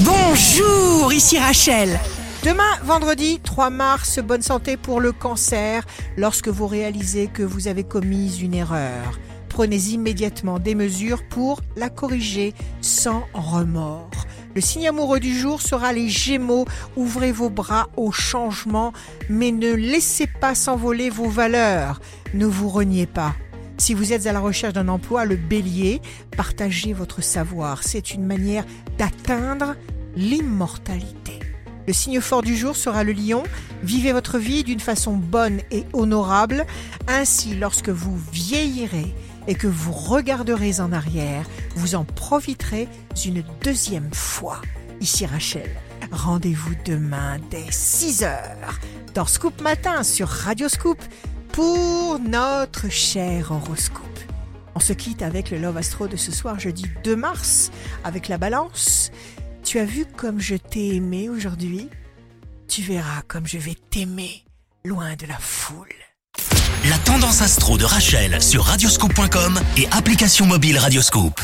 Bonjour, ici Rachel. Demain, vendredi 3 mars, bonne santé pour le cancer lorsque vous réalisez que vous avez commis une erreur. Prenez immédiatement des mesures pour la corriger sans remords. Le signe amoureux du jour sera les Gémeaux. Ouvrez vos bras au changement, mais ne laissez pas s'envoler vos valeurs. Ne vous reniez pas. Si vous êtes à la recherche d'un emploi, le bélier, partagez votre savoir. C'est une manière d'atteindre l'immortalité. Le signe fort du jour sera le lion. Vivez votre vie d'une façon bonne et honorable. Ainsi, lorsque vous vieillirez et que vous regarderez en arrière, vous en profiterez une deuxième fois. Ici Rachel. Rendez-vous demain dès 6 heures dans Scoop Matin sur Radio Scoop pour notre cher horoscope. On se quitte avec le Love Astro de ce soir, jeudi 2 mars, avec la balance. Tu as vu comme je t'ai aimé aujourd'hui? Tu verras comme je vais t'aimer loin de la foule. La tendance astro de Rachel sur radioscope.com et application mobile Radioscope.